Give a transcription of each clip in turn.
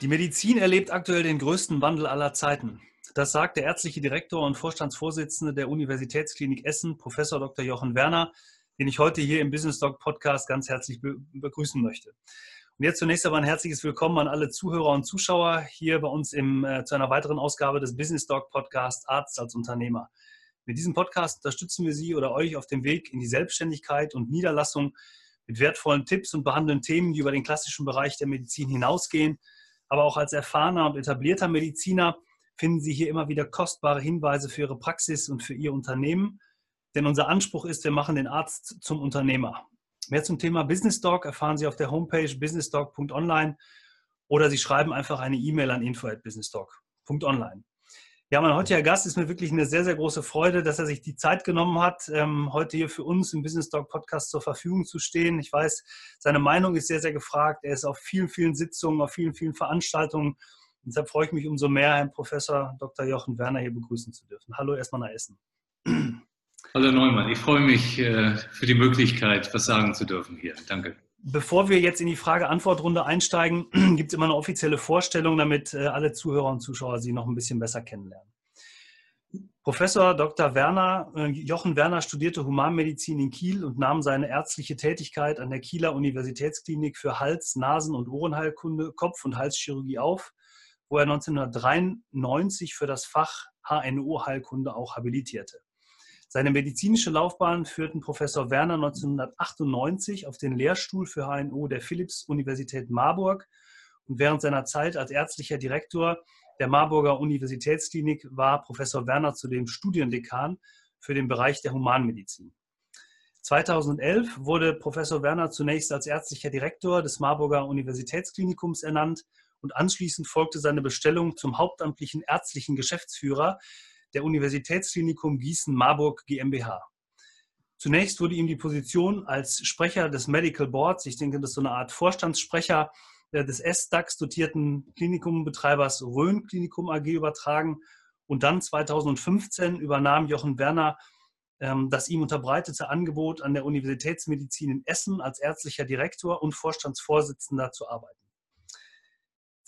Die Medizin erlebt aktuell den größten Wandel aller Zeiten. Das sagt der ärztliche Direktor und Vorstandsvorsitzende der Universitätsklinik Essen, Professor Dr. Jochen Werner, den ich heute hier im Business Doc Podcast ganz herzlich begrüßen möchte. Und jetzt zunächst einmal ein herzliches Willkommen an alle Zuhörer und Zuschauer hier bei uns im, äh, zu einer weiteren Ausgabe des Business Doc Podcast Arzt als Unternehmer. Mit diesem Podcast unterstützen wir Sie oder euch auf dem Weg in die Selbstständigkeit und Niederlassung mit wertvollen Tipps und behandeln Themen, die über den klassischen Bereich der Medizin hinausgehen aber auch als erfahrener und etablierter Mediziner finden Sie hier immer wieder kostbare Hinweise für Ihre Praxis und für Ihr Unternehmen. Denn unser Anspruch ist, wir machen den Arzt zum Unternehmer. Mehr zum Thema Business Dog erfahren Sie auf der Homepage businessdog.online oder Sie schreiben einfach eine E-Mail an info@businessdog.online. Ja, mein heutiger Gast ist mir wirklich eine sehr, sehr große Freude, dass er sich die Zeit genommen hat, ähm, heute hier für uns im Business Talk Podcast zur Verfügung zu stehen. Ich weiß, seine Meinung ist sehr, sehr gefragt. Er ist auf vielen, vielen Sitzungen, auf vielen, vielen Veranstaltungen. Und deshalb freue ich mich umso mehr, Herrn Professor Dr. Jochen Werner hier begrüßen zu dürfen. Hallo erstmal nach Essen. Hallo Neumann, ich freue mich äh, für die Möglichkeit, was sagen zu dürfen hier. Danke. Bevor wir jetzt in die Frage-Antwort-Runde einsteigen, gibt es immer eine offizielle Vorstellung, damit äh, alle Zuhörer und Zuschauer Sie noch ein bisschen besser kennenlernen. Professor Dr. Werner, äh, Jochen Werner studierte Humanmedizin in Kiel und nahm seine ärztliche Tätigkeit an der Kieler Universitätsklinik für Hals-, Nasen- und Ohrenheilkunde, Kopf- und Halschirurgie auf, wo er 1993 für das Fach HNO-Heilkunde auch habilitierte. Seine medizinische Laufbahn führten Professor Werner 1998 auf den Lehrstuhl für HNO der Philipps-Universität Marburg und während seiner Zeit als ärztlicher Direktor der Marburger Universitätsklinik war Professor Werner zudem Studiendekan für den Bereich der Humanmedizin. 2011 wurde Professor Werner zunächst als ärztlicher Direktor des Marburger Universitätsklinikums ernannt und anschließend folgte seine Bestellung zum hauptamtlichen ärztlichen Geschäftsführer der Universitätsklinikum Gießen-Marburg GmbH. Zunächst wurde ihm die Position als Sprecher des Medical Boards, ich denke, das ist so eine Art Vorstandssprecher äh, des S-DAX dotierten Klinikumbetreibers Rhön Klinikum AG übertragen. Und dann 2015 übernahm Jochen Werner ähm, das ihm unterbreitete Angebot an der Universitätsmedizin in Essen als ärztlicher Direktor und Vorstandsvorsitzender zu arbeiten.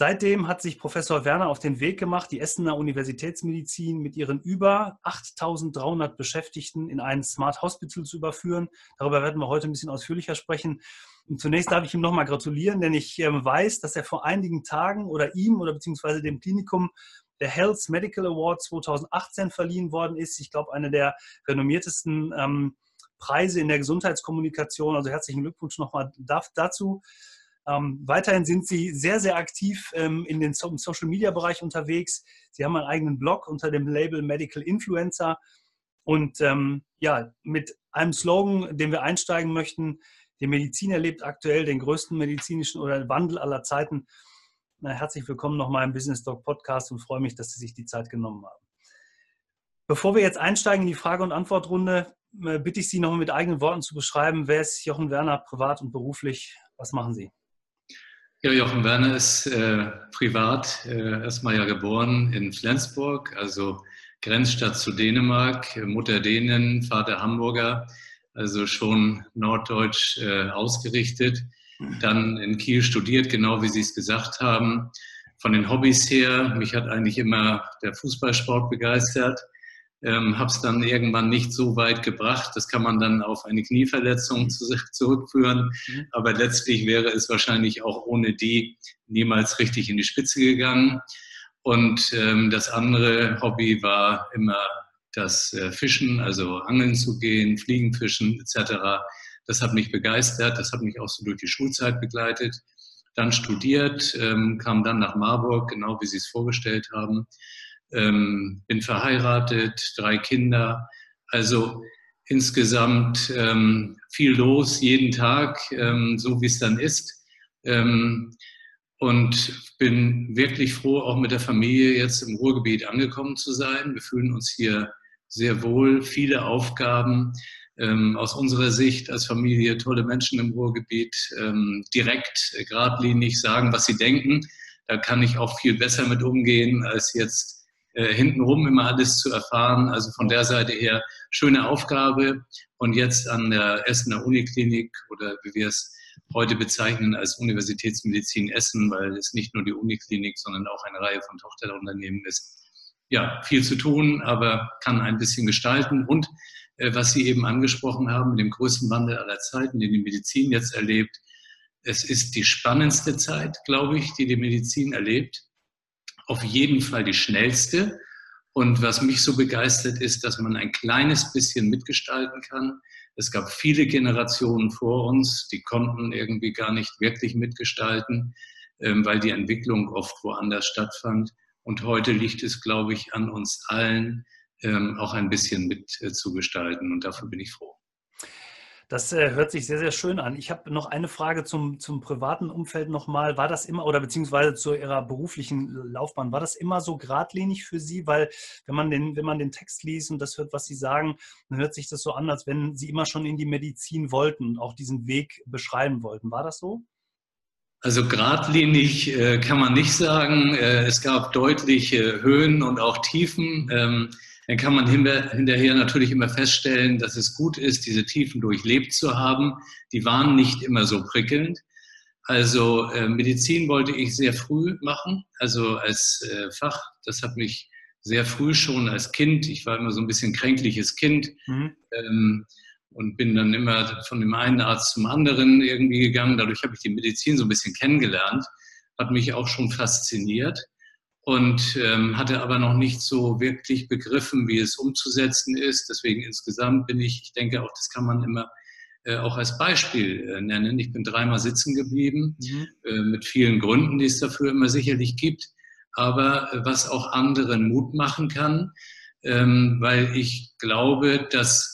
Seitdem hat sich Professor Werner auf den Weg gemacht, die Essener Universitätsmedizin mit ihren über 8300 Beschäftigten in ein Smart Hospital zu überführen. Darüber werden wir heute ein bisschen ausführlicher sprechen. Und zunächst darf ich ihm nochmal gratulieren, denn ich ähm, weiß, dass er vor einigen Tagen oder ihm oder beziehungsweise dem Klinikum der Health Medical Award 2018 verliehen worden ist. Ich glaube, eine der renommiertesten ähm, Preise in der Gesundheitskommunikation. Also herzlichen Glückwunsch nochmal dazu. Ähm, weiterhin sind Sie sehr, sehr aktiv ähm, in den so Social Media Bereich unterwegs. Sie haben einen eigenen Blog unter dem Label Medical Influencer. Und ähm, ja, mit einem Slogan, den wir einsteigen möchten, die Medizin erlebt aktuell den größten medizinischen oder Wandel aller Zeiten. Na, herzlich willkommen nochmal im Business Talk Podcast und freue mich, dass Sie sich die Zeit genommen haben. Bevor wir jetzt einsteigen in die Frage- und Antwortrunde, äh, bitte ich Sie nochmal mit eigenen Worten zu beschreiben, wer ist Jochen Werner privat und beruflich? Was machen Sie? Ja, Jochen Werner ist äh, privat äh, erstmal ja geboren in Flensburg, also Grenzstadt zu Dänemark, Mutter Dänen, Vater Hamburger, also schon norddeutsch äh, ausgerichtet. Dann in Kiel studiert, genau wie Sie es gesagt haben. Von den Hobbys her, mich hat eigentlich immer der Fußballsport begeistert ähm, habe es dann irgendwann nicht so weit gebracht. Das kann man dann auf eine Knieverletzung zu, zurückführen. Mhm. Aber letztlich wäre es wahrscheinlich auch ohne die niemals richtig in die Spitze gegangen. Und ähm, das andere Hobby war immer das äh, Fischen, also Angeln zu gehen, Fliegenfischen etc. Das hat mich begeistert, das hat mich auch so durch die Schulzeit begleitet. Dann studiert, ähm, kam dann nach Marburg, genau wie Sie es vorgestellt haben ähm, bin verheiratet, drei Kinder. Also insgesamt ähm, viel los jeden Tag, ähm, so wie es dann ist. Ähm, und bin wirklich froh, auch mit der Familie jetzt im Ruhrgebiet angekommen zu sein. Wir fühlen uns hier sehr wohl, viele Aufgaben. Ähm, aus unserer Sicht als Familie tolle Menschen im Ruhrgebiet, ähm, direkt, geradlinig sagen, was sie denken. Da kann ich auch viel besser mit umgehen als jetzt äh, hintenrum immer alles zu erfahren. Also von der Seite her schöne Aufgabe. Und jetzt an der Essener Uniklinik oder wie wir es heute bezeichnen als Universitätsmedizin Essen, weil es nicht nur die Uniklinik, sondern auch eine Reihe von Tochterunternehmen ist. Ja, viel zu tun, aber kann ein bisschen gestalten. Und äh, was Sie eben angesprochen haben, mit dem größten Wandel aller Zeiten, den die Medizin jetzt erlebt, es ist die spannendste Zeit, glaube ich, die die Medizin erlebt. Auf jeden Fall die schnellste. Und was mich so begeistert ist, dass man ein kleines bisschen mitgestalten kann. Es gab viele Generationen vor uns, die konnten irgendwie gar nicht wirklich mitgestalten, ähm, weil die Entwicklung oft woanders stattfand. Und heute liegt es, glaube ich, an uns allen, ähm, auch ein bisschen mitzugestalten. Äh, Und dafür bin ich froh. Das äh, hört sich sehr, sehr schön an. Ich habe noch eine Frage zum, zum privaten Umfeld nochmal. War das immer oder beziehungsweise zu Ihrer beruflichen Laufbahn, war das immer so geradlinig für Sie? Weil wenn man den, wenn man den Text liest und das hört, was Sie sagen, dann hört sich das so an, als wenn Sie immer schon in die Medizin wollten und auch diesen Weg beschreiben wollten. War das so? Also geradlinig äh, kann man nicht sagen. Äh, es gab deutliche Höhen und auch Tiefen. Ähm, dann kann man hinterher natürlich immer feststellen, dass es gut ist, diese Tiefen durchlebt zu haben. Die waren nicht immer so prickelnd. Also äh, Medizin wollte ich sehr früh machen, also als äh, Fach. Das hat mich sehr früh schon als Kind, ich war immer so ein bisschen kränkliches Kind mhm. ähm, und bin dann immer von dem einen Arzt zum anderen irgendwie gegangen. Dadurch habe ich die Medizin so ein bisschen kennengelernt, hat mich auch schon fasziniert und ähm, hatte aber noch nicht so wirklich begriffen, wie es umzusetzen ist. Deswegen insgesamt bin ich, ich denke auch, das kann man immer äh, auch als Beispiel äh, nennen. Ich bin dreimal sitzen geblieben, mhm. äh, mit vielen Gründen, die es dafür immer sicherlich gibt, aber äh, was auch anderen Mut machen kann, ähm, weil ich glaube, dass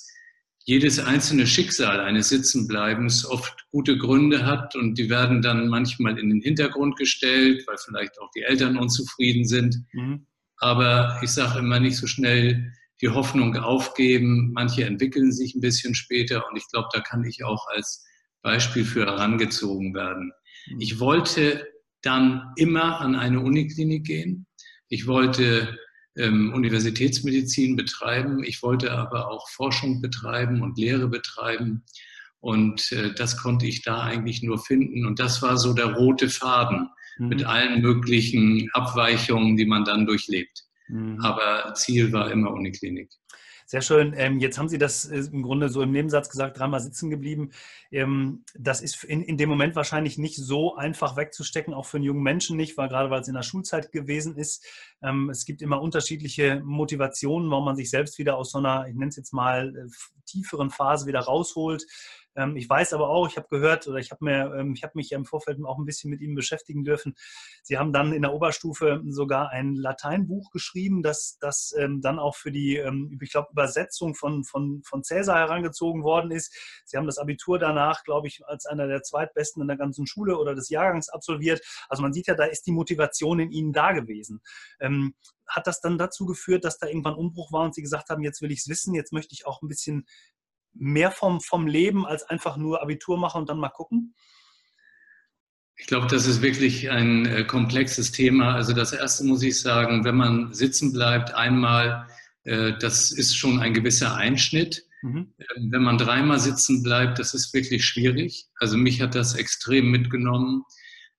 jedes einzelne Schicksal eines Sitzenbleibens oft gute Gründe hat und die werden dann manchmal in den Hintergrund gestellt, weil vielleicht auch die Eltern unzufrieden sind. Mhm. Aber ich sage immer nicht so schnell die Hoffnung aufgeben. Manche entwickeln sich ein bisschen später und ich glaube, da kann ich auch als Beispiel für herangezogen werden. Mhm. Ich wollte dann immer an eine Uniklinik gehen. Ich wollte ähm, Universitätsmedizin betreiben. Ich wollte aber auch Forschung betreiben und Lehre betreiben. Und äh, das konnte ich da eigentlich nur finden. Und das war so der rote Faden mhm. mit allen möglichen Abweichungen, die man dann durchlebt. Mhm. Aber Ziel war immer Uniklinik. Sehr schön. Ähm, jetzt haben Sie das äh, im Grunde so im Nebensatz gesagt, dreimal sitzen geblieben. Ähm, das ist in, in dem Moment wahrscheinlich nicht so einfach wegzustecken, auch für einen jungen Menschen nicht, weil gerade weil es in der Schulzeit gewesen ist. Ähm, es gibt immer unterschiedliche Motivationen, warum man sich selbst wieder aus so einer, ich nenne es jetzt mal, äh, tieferen Phase wieder rausholt. Ähm, ich weiß aber auch, ich habe gehört oder ich habe mir, ähm, ich habe mich im Vorfeld auch ein bisschen mit Ihnen beschäftigen dürfen. Sie haben dann in der Oberstufe sogar ein Lateinbuch geschrieben, das, das ähm, dann auch für die, ich glaube, Übersetzung von, von, von Cäsar herangezogen worden ist. Sie haben das Abitur danach, glaube ich, als einer der zweitbesten in der ganzen Schule oder des Jahrgangs absolviert. Also man sieht ja, da ist die Motivation in Ihnen da gewesen hat das dann dazu geführt, dass da irgendwann Umbruch war und Sie gesagt haben, jetzt will ich es wissen, jetzt möchte ich auch ein bisschen mehr vom, vom Leben als einfach nur Abitur machen und dann mal gucken? Ich glaube, das ist wirklich ein äh, komplexes Thema. Also das Erste muss ich sagen, wenn man sitzen bleibt, einmal, äh, das ist schon ein gewisser Einschnitt. Mhm. Ähm, wenn man dreimal sitzen bleibt, das ist wirklich schwierig. Also mich hat das extrem mitgenommen,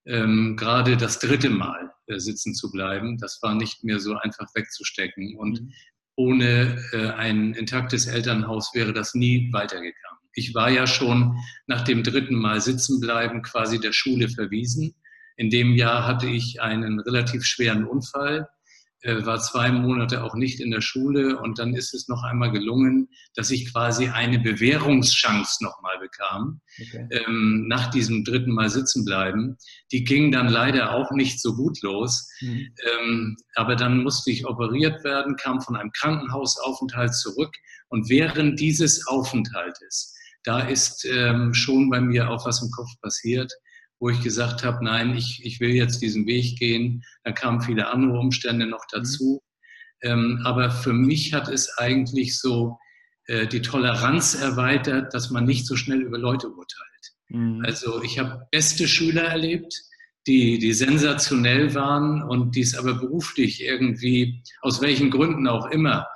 ähm, gerade das dritte Mal äh, sitzen zu bleiben. Das war nicht mehr so einfach wegzustecken. Und mhm ohne äh, ein intaktes Elternhaus wäre das nie weitergegangen. Ich war ja schon nach dem dritten Mal sitzen bleiben quasi der Schule verwiesen. In dem Jahr hatte ich einen relativ schweren Unfall war zwei Monate auch nicht in der Schule und dann ist es noch einmal gelungen, dass ich quasi eine Bewährungschance nochmal bekam, okay. ähm, nach diesem dritten Mal sitzen bleiben. Die ging dann leider auch nicht so gut los, mhm. ähm, aber dann musste ich operiert werden, kam von einem Krankenhausaufenthalt zurück und während dieses Aufenthaltes, da ist ähm, schon bei mir auch was im Kopf passiert wo ich gesagt habe, nein, ich, ich will jetzt diesen Weg gehen. Da kamen viele andere Umstände noch mhm. dazu. Mhm. Ähm, aber für mich hat es eigentlich so äh, die Toleranz erweitert, dass man nicht so schnell über Leute urteilt. Mhm. Also ich habe beste Schüler erlebt, die, die sensationell waren und die es aber beruflich irgendwie, aus welchen Gründen auch immer,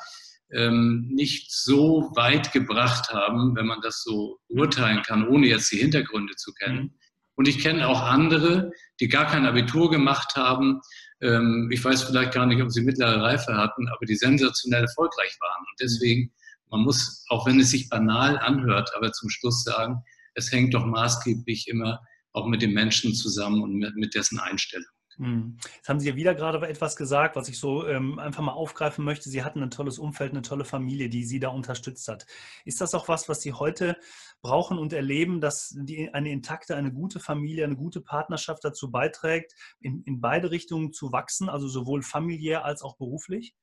ähm, nicht so weit gebracht haben, wenn man das so urteilen kann, ohne jetzt die Hintergründe zu kennen. Mhm. Und ich kenne auch andere, die gar kein Abitur gemacht haben. Ähm, ich weiß vielleicht gar nicht, ob sie mittlere Reife hatten, aber die sensationell erfolgreich waren. Und deswegen, man muss, auch wenn es sich banal anhört, aber zum Schluss sagen, es hängt doch maßgeblich immer auch mit dem Menschen zusammen und mit, mit dessen Einstellung. Hm. Jetzt haben Sie ja wieder gerade etwas gesagt, was ich so ähm, einfach mal aufgreifen möchte. Sie hatten ein tolles Umfeld, eine tolle Familie, die Sie da unterstützt hat. Ist das auch was, was Sie heute brauchen und erleben, dass die, eine intakte, eine gute Familie, eine gute Partnerschaft dazu beiträgt, in, in beide Richtungen zu wachsen, also sowohl familiär als auch beruflich?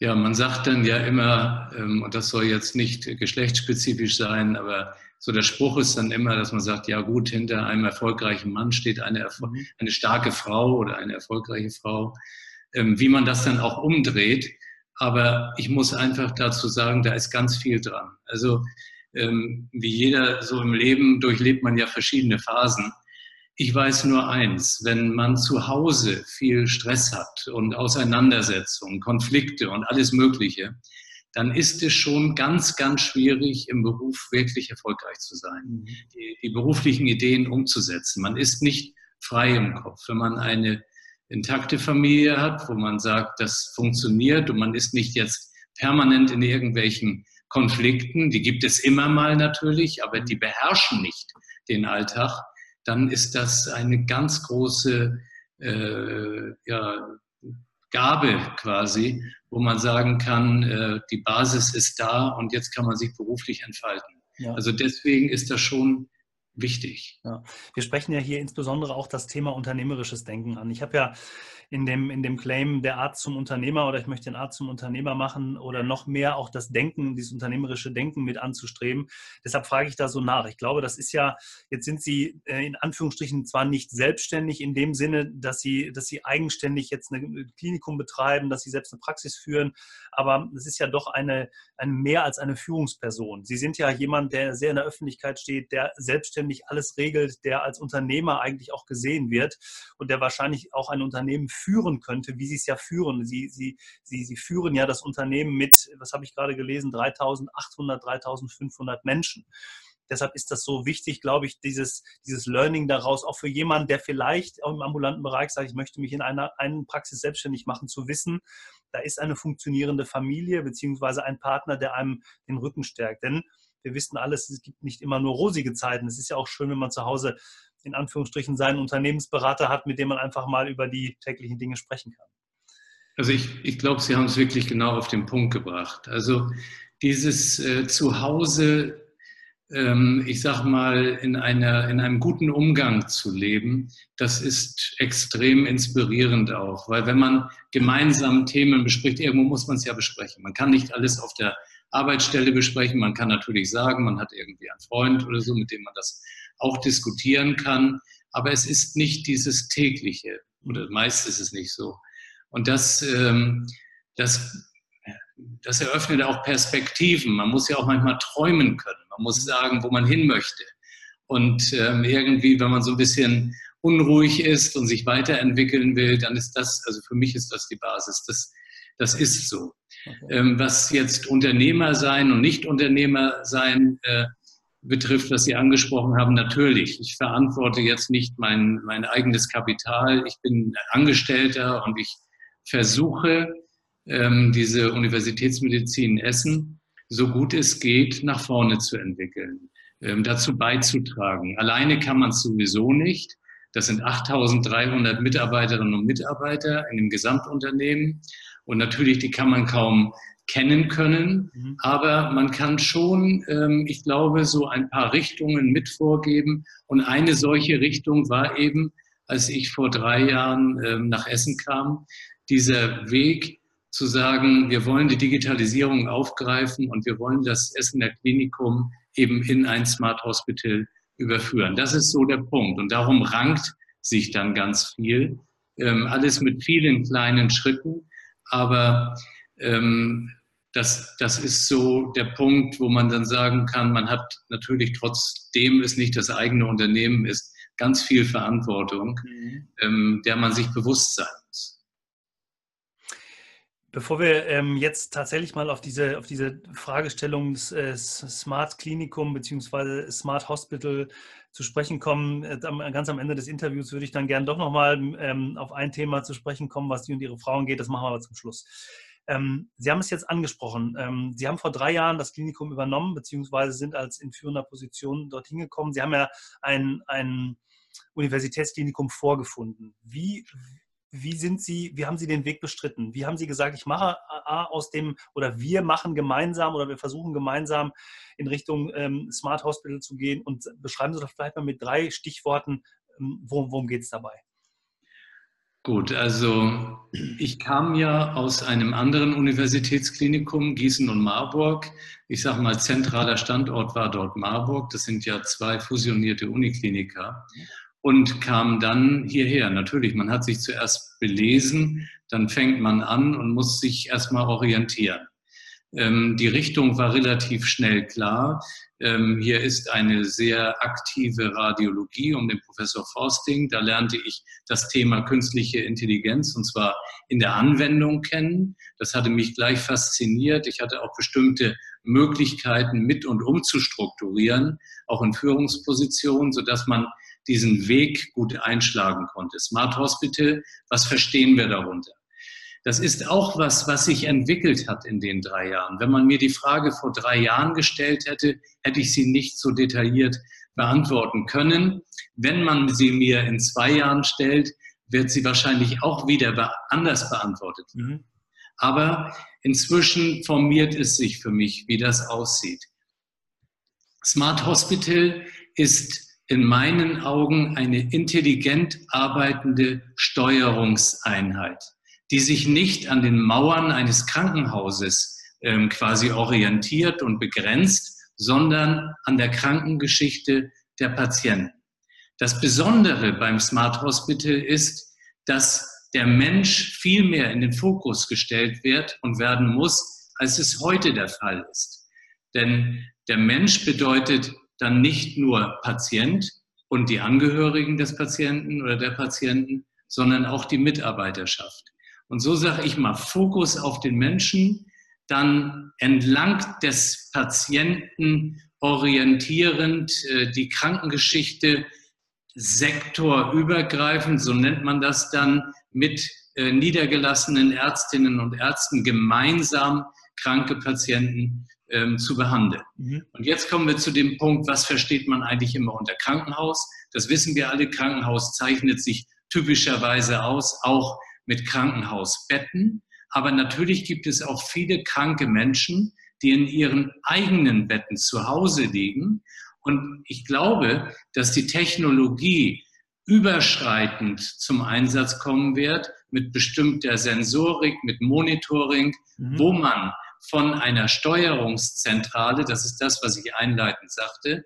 Ja, man sagt dann ja immer, ähm, und das soll jetzt nicht geschlechtsspezifisch sein, aber so der Spruch ist dann immer, dass man sagt, ja gut, hinter einem erfolgreichen Mann steht eine, mhm. eine starke Frau oder eine erfolgreiche Frau. Ähm, wie man das dann auch umdreht. Aber ich muss einfach dazu sagen, da ist ganz viel dran. Also ähm, wie jeder so im Leben durchlebt man ja verschiedene Phasen. Ich weiß nur eins, wenn man zu Hause viel Stress hat und Auseinandersetzungen, Konflikte und alles Mögliche, dann ist es schon ganz, ganz schwierig, im Beruf wirklich erfolgreich zu sein, mhm. die, die beruflichen Ideen umzusetzen. Man ist nicht frei im Kopf. Wenn man eine intakte Familie hat, wo man sagt, das funktioniert und man ist nicht jetzt permanent in irgendwelchen Konflikten, die gibt es immer mal natürlich, aber die beherrschen nicht den Alltag, dann ist das eine ganz große äh, ja, Gabe quasi, wo man sagen kann, äh, die Basis ist da und jetzt kann man sich beruflich entfalten. Ja. Also deswegen ist das schon wichtig. Ja. Wir sprechen ja hier insbesondere auch das Thema unternehmerisches Denken an. Ich habe ja in dem, in dem Claim der Art zum Unternehmer oder ich möchte den Art zum Unternehmer machen oder noch mehr auch das Denken, dieses unternehmerische Denken mit anzustreben. Deshalb frage ich da so nach. Ich glaube, das ist ja, jetzt sind Sie äh, in Anführungsstrichen zwar nicht selbstständig in dem Sinne, dass Sie, dass Sie eigenständig jetzt ein Klinikum betreiben, dass Sie selbst eine Praxis führen, aber es ist ja doch eine, eine mehr als eine Führungsperson. Sie sind ja jemand, der sehr in der Öffentlichkeit steht, der selbstständig alles regelt, der als Unternehmer eigentlich auch gesehen wird und der wahrscheinlich auch ein Unternehmen führen könnte, wie sie es ja führen. Sie, sie, sie, sie führen ja das Unternehmen mit, was habe ich gerade gelesen, 3800, 3500 Menschen. Deshalb ist das so wichtig, glaube ich, dieses, dieses Learning daraus, auch für jemanden, der vielleicht auch im ambulanten Bereich sagt, ich möchte mich in einer einen Praxis selbstständig machen, zu wissen, da ist eine funktionierende Familie beziehungsweise ein Partner, der einem den Rücken stärkt. Denn wir wissen alles, es gibt nicht immer nur rosige Zeiten. Es ist ja auch schön, wenn man zu Hause in Anführungsstrichen seinen Unternehmensberater hat, mit dem man einfach mal über die täglichen Dinge sprechen kann. Also ich, ich glaube, Sie haben es wirklich genau auf den Punkt gebracht. Also dieses äh, Zuhause, ich sag mal, in, einer, in einem guten Umgang zu leben, das ist extrem inspirierend auch. Weil wenn man gemeinsam Themen bespricht, irgendwo muss man es ja besprechen. Man kann nicht alles auf der Arbeitsstelle besprechen. Man kann natürlich sagen, man hat irgendwie einen Freund oder so, mit dem man das auch diskutieren kann. Aber es ist nicht dieses tägliche oder meist ist es nicht so. Und das, ähm, das, das eröffnet auch Perspektiven. Man muss ja auch manchmal träumen können. Man muss sagen, wo man hin möchte. Und ähm, irgendwie, wenn man so ein bisschen unruhig ist und sich weiterentwickeln will, dann ist das, also für mich ist das die Basis. Das, das ist so. Ähm, was jetzt Unternehmer sein und Nicht-Unternehmer sein äh, betrifft, was Sie angesprochen haben, natürlich. Ich verantworte jetzt nicht mein, mein eigenes Kapital. Ich bin Angestellter und ich versuche, ähm, diese Universitätsmedizin Essen so gut es geht nach vorne zu entwickeln, ähm, dazu beizutragen. Alleine kann man es sowieso nicht. Das sind 8300 Mitarbeiterinnen und Mitarbeiter in dem Gesamtunternehmen. Und natürlich, die kann man kaum kennen können. Mhm. Aber man kann schon, ähm, ich glaube, so ein paar Richtungen mit vorgeben. Und eine solche Richtung war eben, als ich vor drei Jahren ähm, nach Essen kam, dieser Weg zu sagen, wir wollen die Digitalisierung aufgreifen und wir wollen das Essener Klinikum eben in ein Smart Hospital überführen. Das ist so der Punkt. Und darum rankt sich dann ganz viel. Ähm, alles mit vielen kleinen Schritten. Aber ähm, das, das ist so der Punkt, wo man dann sagen kann, man hat natürlich trotzdem es nicht das eigene Unternehmen ist, ganz viel Verantwortung, mhm. ähm, der man sich bewusst sein. Bevor wir ähm, jetzt tatsächlich mal auf diese, auf diese Fragestellung des äh, Smart Klinikum bzw. Smart Hospital zu sprechen kommen, äh, ganz am Ende des Interviews würde ich dann gerne doch nochmal ähm, auf ein Thema zu sprechen kommen, was Sie und Ihre Frauen geht. Das machen wir aber zum Schluss. Ähm, Sie haben es jetzt angesprochen. Ähm, Sie haben vor drei Jahren das Klinikum übernommen, beziehungsweise sind als in führender Position dorthin gekommen. Sie haben ja ein, ein Universitätsklinikum vorgefunden. Wie, wie sind Sie, wie haben Sie den Weg bestritten? Wie haben Sie gesagt, ich mache aus dem oder wir machen gemeinsam oder wir versuchen gemeinsam in Richtung ähm, Smart Hospital zu gehen und beschreiben Sie doch vielleicht mal mit drei Stichworten, ähm, worum, worum geht es dabei? Gut, also ich kam ja aus einem anderen Universitätsklinikum, Gießen und Marburg. Ich sage mal, zentraler Standort war dort Marburg. Das sind ja zwei fusionierte Unikliniker und kam dann hierher. Natürlich, man hat sich zuerst belesen, dann fängt man an und muss sich erstmal orientieren. Ähm, die Richtung war relativ schnell klar. Ähm, hier ist eine sehr aktive Radiologie um den Professor Forsting. Da lernte ich das Thema künstliche Intelligenz und zwar in der Anwendung kennen. Das hatte mich gleich fasziniert. Ich hatte auch bestimmte Möglichkeiten mit und um zu strukturieren, auch in Führungspositionen, sodass man diesen Weg gut einschlagen konnte. Smart Hospital, was verstehen wir darunter? Das ist auch was, was sich entwickelt hat in den drei Jahren. Wenn man mir die Frage vor drei Jahren gestellt hätte, hätte ich sie nicht so detailliert beantworten können. Wenn man sie mir in zwei Jahren stellt, wird sie wahrscheinlich auch wieder anders beantwortet. Mhm. Aber inzwischen formiert es sich für mich, wie das aussieht. Smart Hospital ist in meinen Augen eine intelligent arbeitende Steuerungseinheit, die sich nicht an den Mauern eines Krankenhauses ähm, quasi orientiert und begrenzt, sondern an der Krankengeschichte der Patienten. Das Besondere beim Smart Hospital ist, dass der Mensch viel mehr in den Fokus gestellt wird und werden muss, als es heute der Fall ist. Denn der Mensch bedeutet dann nicht nur Patient und die Angehörigen des Patienten oder der Patienten, sondern auch die Mitarbeiterschaft. Und so sage ich mal, Fokus auf den Menschen, dann entlang des Patienten orientierend äh, die Krankengeschichte sektorübergreifend, so nennt man das dann, mit äh, niedergelassenen Ärztinnen und Ärzten gemeinsam kranke Patienten ähm, zu behandeln. Mhm. Und jetzt kommen wir zu dem Punkt, was versteht man eigentlich immer unter Krankenhaus? Das wissen wir alle, Krankenhaus zeichnet sich typischerweise aus, auch mit Krankenhausbetten. Aber natürlich gibt es auch viele kranke Menschen, die in ihren eigenen Betten zu Hause liegen. Und ich glaube, dass die Technologie überschreitend zum Einsatz kommen wird mit bestimmter Sensorik, mit Monitoring, mhm. wo man von einer Steuerungszentrale, das ist das, was ich einleitend sagte,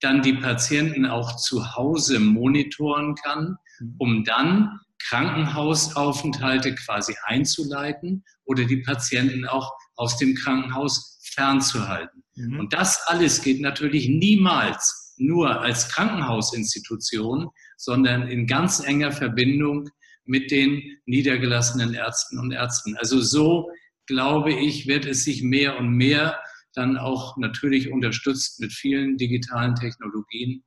dann die Patienten auch zu Hause monitoren kann, mhm. um dann Krankenhausaufenthalte quasi einzuleiten oder die Patienten auch aus dem Krankenhaus fernzuhalten. Mhm. Und das alles geht natürlich niemals nur als Krankenhausinstitution, sondern in ganz enger Verbindung mit den niedergelassenen Ärzten und Ärzten. Also so glaube ich, wird es sich mehr und mehr dann auch natürlich unterstützt mit vielen digitalen Technologien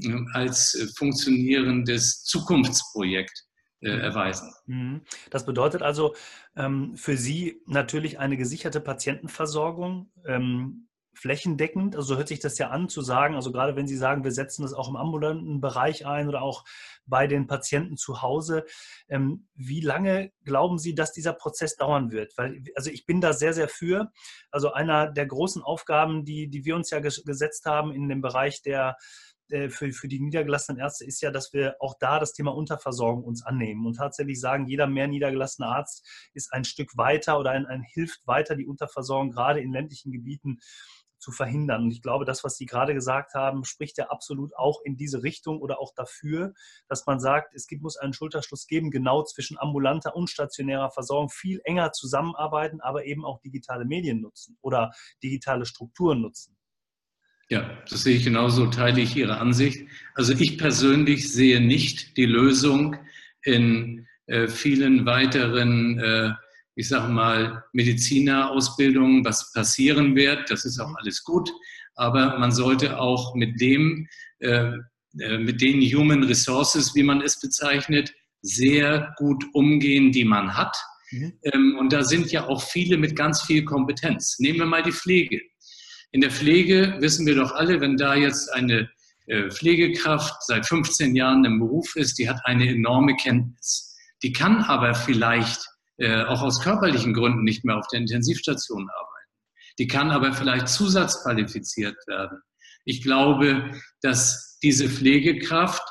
äh, als äh, funktionierendes Zukunftsprojekt äh, erweisen. Mhm. Das bedeutet also ähm, für Sie natürlich eine gesicherte Patientenversorgung, ähm, flächendeckend. Also so hört sich das ja an zu sagen, also gerade wenn Sie sagen, wir setzen das auch im ambulanten Bereich ein oder auch bei den Patienten zu Hause. Ähm, wie lange glauben Sie, dass dieser Prozess dauern wird? Weil, also ich bin da sehr, sehr für. Also einer der großen Aufgaben, die, die wir uns ja gesetzt haben in dem Bereich der für, für die niedergelassenen Ärzte ist ja, dass wir auch da das Thema Unterversorgung uns annehmen und tatsächlich sagen, jeder mehr niedergelassene Arzt ist ein Stück weiter oder ein, ein hilft weiter, die Unterversorgung gerade in ländlichen Gebieten zu verhindern. Und ich glaube, das, was Sie gerade gesagt haben, spricht ja absolut auch in diese Richtung oder auch dafür, dass man sagt, es muss einen Schulterschluss geben, genau zwischen ambulanter und stationärer Versorgung, viel enger zusammenarbeiten, aber eben auch digitale Medien nutzen oder digitale Strukturen nutzen. Ja, das sehe ich genauso, teile ich Ihre Ansicht. Also ich persönlich sehe nicht die Lösung in äh, vielen weiteren äh, ich sage mal, Medizinerausbildung, was passieren wird. Das ist auch alles gut. Aber man sollte auch mit dem, äh, äh, mit den Human Resources, wie man es bezeichnet, sehr gut umgehen, die man hat. Mhm. Ähm, und da sind ja auch viele mit ganz viel Kompetenz. Nehmen wir mal die Pflege. In der Pflege wissen wir doch alle, wenn da jetzt eine äh, Pflegekraft seit 15 Jahren im Beruf ist, die hat eine enorme Kenntnis. Die kann aber vielleicht äh, auch aus körperlichen Gründen nicht mehr auf der Intensivstation arbeiten. Die kann aber vielleicht zusatzqualifiziert werden. Ich glaube, dass diese Pflegekraft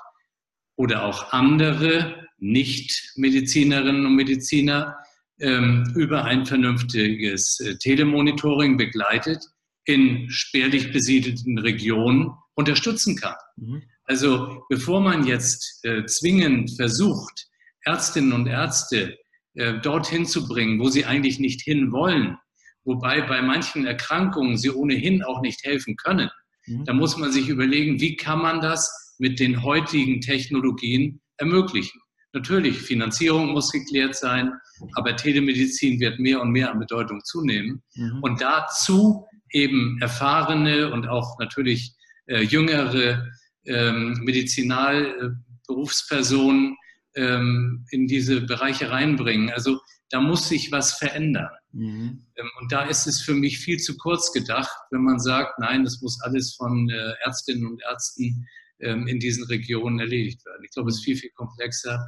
oder auch andere Nicht-Medizinerinnen und Mediziner ähm, über ein vernünftiges äh, Telemonitoring begleitet in spärlich besiedelten Regionen unterstützen kann. Mhm. Also bevor man jetzt äh, zwingend versucht, Ärztinnen und Ärzte äh, dorthin zu bringen, wo sie eigentlich nicht hin wollen, wobei bei manchen Erkrankungen sie ohnehin auch nicht helfen können, mhm. da muss man sich überlegen, wie kann man das mit den heutigen Technologien ermöglichen. Natürlich, Finanzierung muss geklärt sein, aber Telemedizin wird mehr und mehr an Bedeutung zunehmen. Mhm. Und dazu eben erfahrene und auch natürlich äh, jüngere ähm, Medizinalberufspersonen ähm, in diese Bereiche reinbringen. Also da muss sich was verändern. Mhm. Ähm, und da ist es für mich viel zu kurz gedacht, wenn man sagt, nein, das muss alles von äh, Ärztinnen und Ärzten ähm, in diesen Regionen erledigt werden. Ich glaube, es ist viel, viel komplexer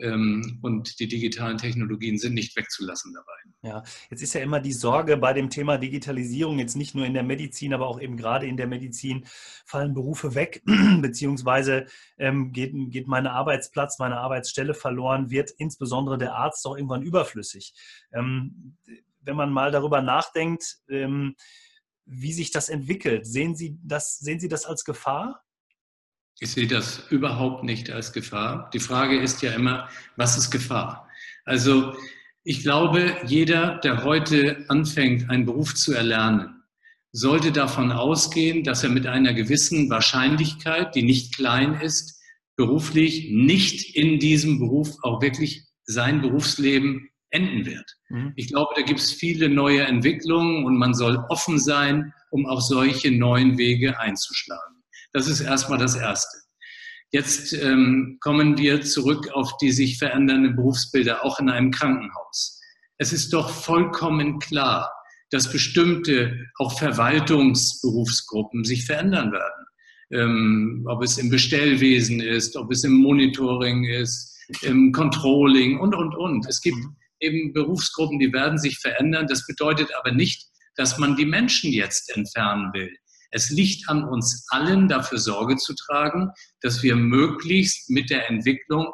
und die digitalen Technologien sind nicht wegzulassen dabei. Ja, jetzt ist ja immer die Sorge bei dem Thema Digitalisierung, jetzt nicht nur in der Medizin, aber auch eben gerade in der Medizin, fallen Berufe weg, beziehungsweise ähm, geht, geht mein Arbeitsplatz, meine Arbeitsstelle verloren, wird insbesondere der Arzt auch irgendwann überflüssig. Ähm, wenn man mal darüber nachdenkt, ähm, wie sich das entwickelt, sehen Sie das, sehen Sie das als Gefahr? Ich sehe das überhaupt nicht als Gefahr. Die Frage ist ja immer, was ist Gefahr? Also ich glaube, jeder, der heute anfängt, einen Beruf zu erlernen, sollte davon ausgehen, dass er mit einer gewissen Wahrscheinlichkeit, die nicht klein ist, beruflich nicht in diesem Beruf auch wirklich sein Berufsleben enden wird. Mhm. Ich glaube, da gibt es viele neue Entwicklungen und man soll offen sein, um auch solche neuen Wege einzuschlagen. Das ist erstmal das Erste. Jetzt ähm, kommen wir zurück auf die sich verändernden Berufsbilder, auch in einem Krankenhaus. Es ist doch vollkommen klar, dass bestimmte auch Verwaltungsberufsgruppen sich verändern werden. Ähm, ob es im Bestellwesen ist, ob es im Monitoring ist, im Controlling und, und, und. Es gibt eben Berufsgruppen, die werden sich verändern. Das bedeutet aber nicht, dass man die Menschen jetzt entfernen will. Es liegt an uns allen, dafür Sorge zu tragen, dass wir möglichst mit der Entwicklung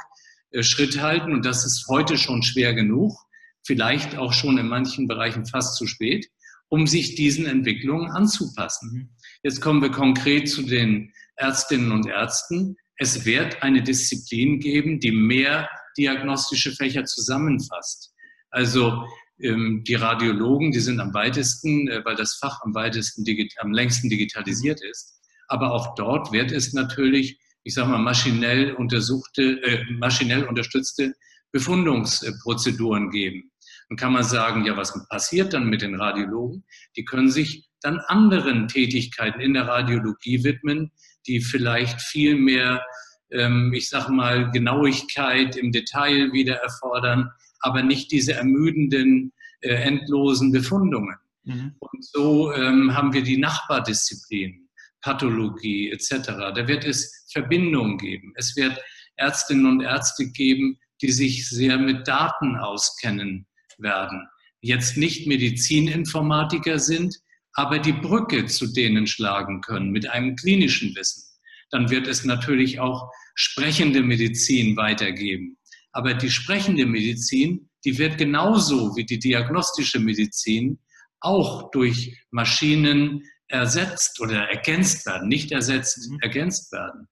äh, Schritt halten. Und das ist heute schon schwer genug, vielleicht auch schon in manchen Bereichen fast zu spät, um sich diesen Entwicklungen anzupassen. Mhm. Jetzt kommen wir konkret zu den Ärztinnen und Ärzten. Es wird eine Disziplin geben, die mehr diagnostische Fächer zusammenfasst. Also die Radiologen, die sind am weitesten, äh, weil das Fach am weitesten, am längsten digitalisiert ist. Aber auch dort wird es natürlich, ich sage mal, maschinell untersuchte, äh, maschinell unterstützte Befundungsprozeduren geben. Dann kann man sagen, ja, was passiert dann mit den Radiologen? Die können sich dann anderen Tätigkeiten in der Radiologie widmen, die vielleicht viel mehr, ähm, ich sage mal, Genauigkeit im Detail wieder erfordern, aber nicht diese ermüdenden, äh, endlosen Befundungen. Mhm. Und so ähm, haben wir die Nachbardisziplinen, Pathologie etc. Da wird es Verbindungen geben. Es wird Ärztinnen und Ärzte geben, die sich sehr mit Daten auskennen werden. Jetzt nicht Medizininformatiker sind, aber die Brücke zu denen schlagen können mit einem klinischen Wissen. Dann wird es natürlich auch sprechende Medizin weitergeben. Aber die sprechende Medizin, die wird genauso wie die diagnostische Medizin auch durch Maschinen ersetzt oder ergänzt werden, nicht ersetzt, mhm. ergänzt werden.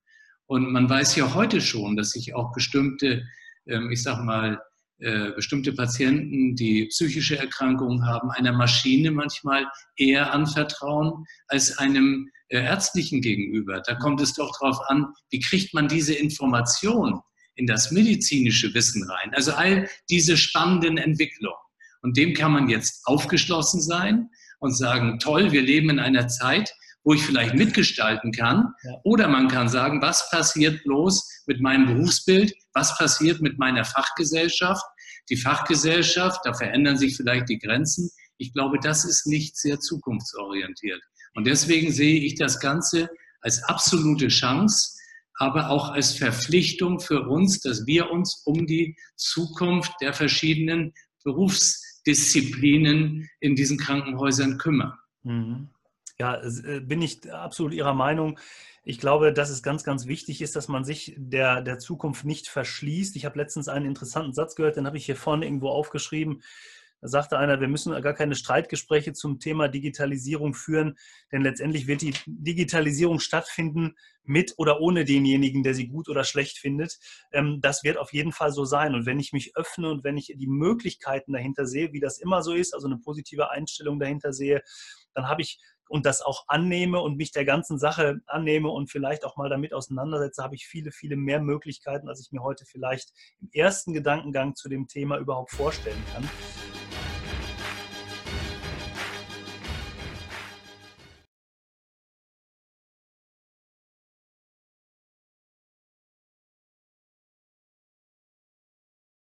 Und man weiß ja heute schon, dass sich auch bestimmte, ähm, ich sag mal, äh, bestimmte Patienten, die psychische Erkrankungen haben, einer Maschine manchmal eher anvertrauen als einem äh, ärztlichen gegenüber. Da kommt es doch darauf an, wie kriegt man diese Information in das medizinische Wissen rein. Also all diese spannenden Entwicklungen. Und dem kann man jetzt aufgeschlossen sein und sagen, toll, wir leben in einer Zeit, wo ich vielleicht mitgestalten kann. Oder man kann sagen, was passiert bloß mit meinem Berufsbild? Was passiert mit meiner Fachgesellschaft? Die Fachgesellschaft, da verändern sich vielleicht die Grenzen. Ich glaube, das ist nicht sehr zukunftsorientiert. Und deswegen sehe ich das Ganze als absolute Chance, aber auch als Verpflichtung für uns, dass wir uns um die Zukunft der verschiedenen Berufsdisziplinen in diesen Krankenhäusern kümmern. Mhm. Ja, äh, bin ich absolut Ihrer Meinung. Ich glaube, dass es ganz, ganz wichtig ist, dass man sich der, der Zukunft nicht verschließt. Ich habe letztens einen interessanten Satz gehört, den habe ich hier vorne irgendwo aufgeschrieben. Da sagte einer, wir müssen gar keine Streitgespräche zum Thema Digitalisierung führen, denn letztendlich wird die Digitalisierung stattfinden mit oder ohne denjenigen, der sie gut oder schlecht findet. Ähm, das wird auf jeden Fall so sein. Und wenn ich mich öffne und wenn ich die Möglichkeiten dahinter sehe, wie das immer so ist, also eine positive Einstellung dahinter sehe, dann habe ich und das auch annehme und mich der ganzen Sache annehme und vielleicht auch mal damit auseinandersetze, habe ich viele, viele mehr Möglichkeiten, als ich mir heute vielleicht im ersten Gedankengang zu dem Thema überhaupt vorstellen kann.